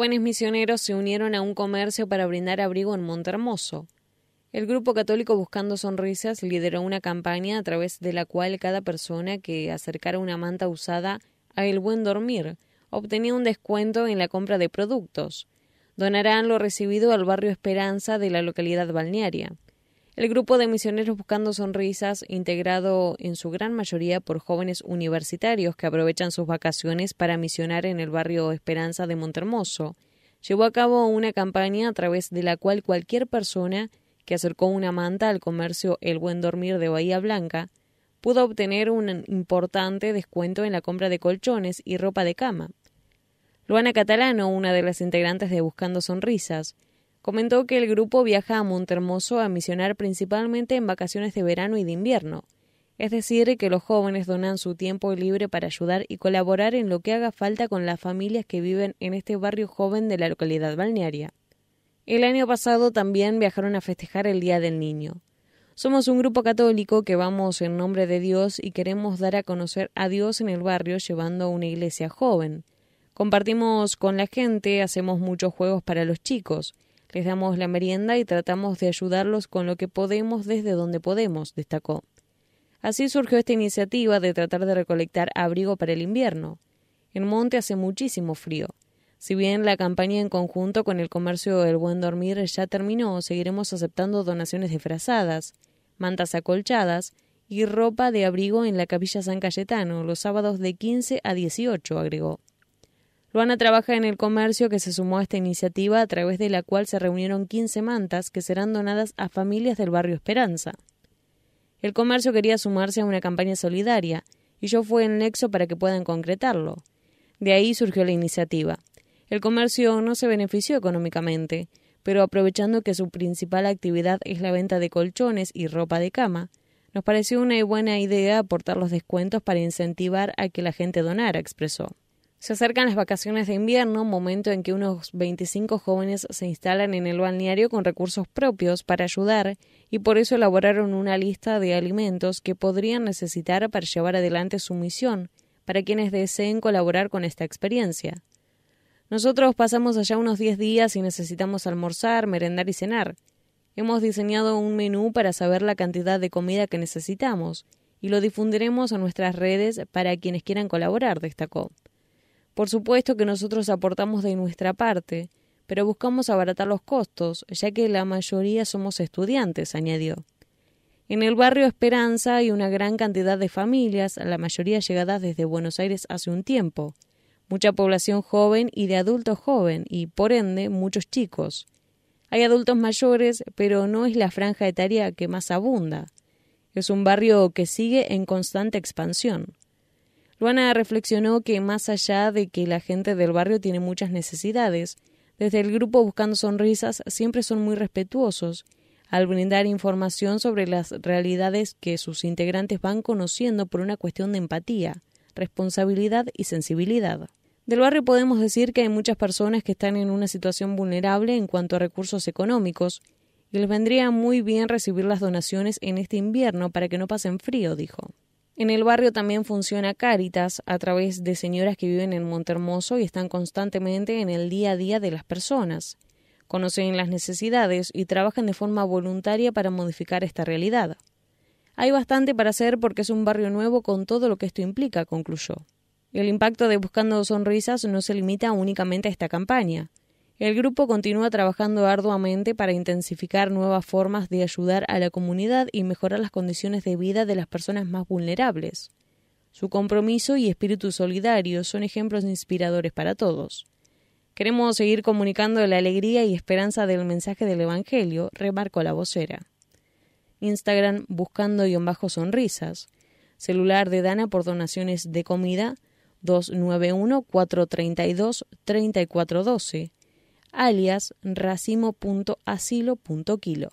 jóvenes misioneros se unieron a un comercio para brindar abrigo en Montermoso. El grupo católico Buscando Sonrisas lideró una campaña a través de la cual cada persona que acercara una manta usada a El Buen Dormir obtenía un descuento en la compra de productos. Donarán lo recibido al barrio Esperanza de la localidad balnearia. El grupo de misioneros Buscando Sonrisas, integrado en su gran mayoría por jóvenes universitarios que aprovechan sus vacaciones para misionar en el barrio Esperanza de Montermoso, llevó a cabo una campaña a través de la cual cualquier persona que acercó una manta al comercio El Buen Dormir de Bahía Blanca, pudo obtener un importante descuento en la compra de colchones y ropa de cama. Luana Catalano, una de las integrantes de Buscando Sonrisas, comentó que el grupo viaja a Montermoso a misionar principalmente en vacaciones de verano y de invierno, es decir, que los jóvenes donan su tiempo libre para ayudar y colaborar en lo que haga falta con las familias que viven en este barrio joven de la localidad balnearia. El año pasado también viajaron a festejar el Día del Niño. Somos un grupo católico que vamos en nombre de Dios y queremos dar a conocer a Dios en el barrio llevando una iglesia joven. Compartimos con la gente, hacemos muchos juegos para los chicos, les damos la merienda y tratamos de ayudarlos con lo que podemos desde donde podemos, destacó. Así surgió esta iniciativa de tratar de recolectar abrigo para el invierno. En Monte hace muchísimo frío. Si bien la campaña en conjunto con el comercio del buen dormir ya terminó, seguiremos aceptando donaciones de frazadas, mantas acolchadas y ropa de abrigo en la capilla San Cayetano los sábados de 15 a 18, agregó. Luana trabaja en el comercio que se sumó a esta iniciativa a través de la cual se reunieron 15 mantas que serán donadas a familias del barrio Esperanza. El comercio quería sumarse a una campaña solidaria y yo fui el nexo para que puedan concretarlo. De ahí surgió la iniciativa. El comercio no se benefició económicamente, pero aprovechando que su principal actividad es la venta de colchones y ropa de cama, nos pareció una buena idea aportar los descuentos para incentivar a que la gente donara, expresó. Se acercan las vacaciones de invierno, momento en que unos 25 jóvenes se instalan en el balneario con recursos propios para ayudar y por eso elaboraron una lista de alimentos que podrían necesitar para llevar adelante su misión para quienes deseen colaborar con esta experiencia. Nosotros pasamos allá unos 10 días y necesitamos almorzar, merendar y cenar. Hemos diseñado un menú para saber la cantidad de comida que necesitamos y lo difundiremos en nuestras redes para quienes quieran colaborar, destacó. Por supuesto que nosotros aportamos de nuestra parte, pero buscamos abaratar los costos, ya que la mayoría somos estudiantes, añadió. En el barrio Esperanza hay una gran cantidad de familias, la mayoría llegadas desde Buenos Aires hace un tiempo mucha población joven y de adultos joven y, por ende, muchos chicos. Hay adultos mayores, pero no es la franja etaria que más abunda. Es un barrio que sigue en constante expansión. Luana reflexionó que más allá de que la gente del barrio tiene muchas necesidades, desde el grupo Buscando Sonrisas siempre son muy respetuosos al brindar información sobre las realidades que sus integrantes van conociendo por una cuestión de empatía, responsabilidad y sensibilidad. Del barrio podemos decir que hay muchas personas que están en una situación vulnerable en cuanto a recursos económicos y les vendría muy bien recibir las donaciones en este invierno para que no pasen frío, dijo. En el barrio también funciona Cáritas a través de señoras que viven en Montermoso y están constantemente en el día a día de las personas. Conocen las necesidades y trabajan de forma voluntaria para modificar esta realidad. Hay bastante para hacer porque es un barrio nuevo con todo lo que esto implica, concluyó. El impacto de Buscando Sonrisas no se limita únicamente a esta campaña. El grupo continúa trabajando arduamente para intensificar nuevas formas de ayudar a la comunidad y mejorar las condiciones de vida de las personas más vulnerables. Su compromiso y espíritu solidario son ejemplos inspiradores para todos. Queremos seguir comunicando la alegría y esperanza del mensaje del Evangelio, remarcó la vocera. Instagram buscando-sonrisas. Celular de Dana por donaciones de comida 291-432-3412, alias racimo.asilo.kilo.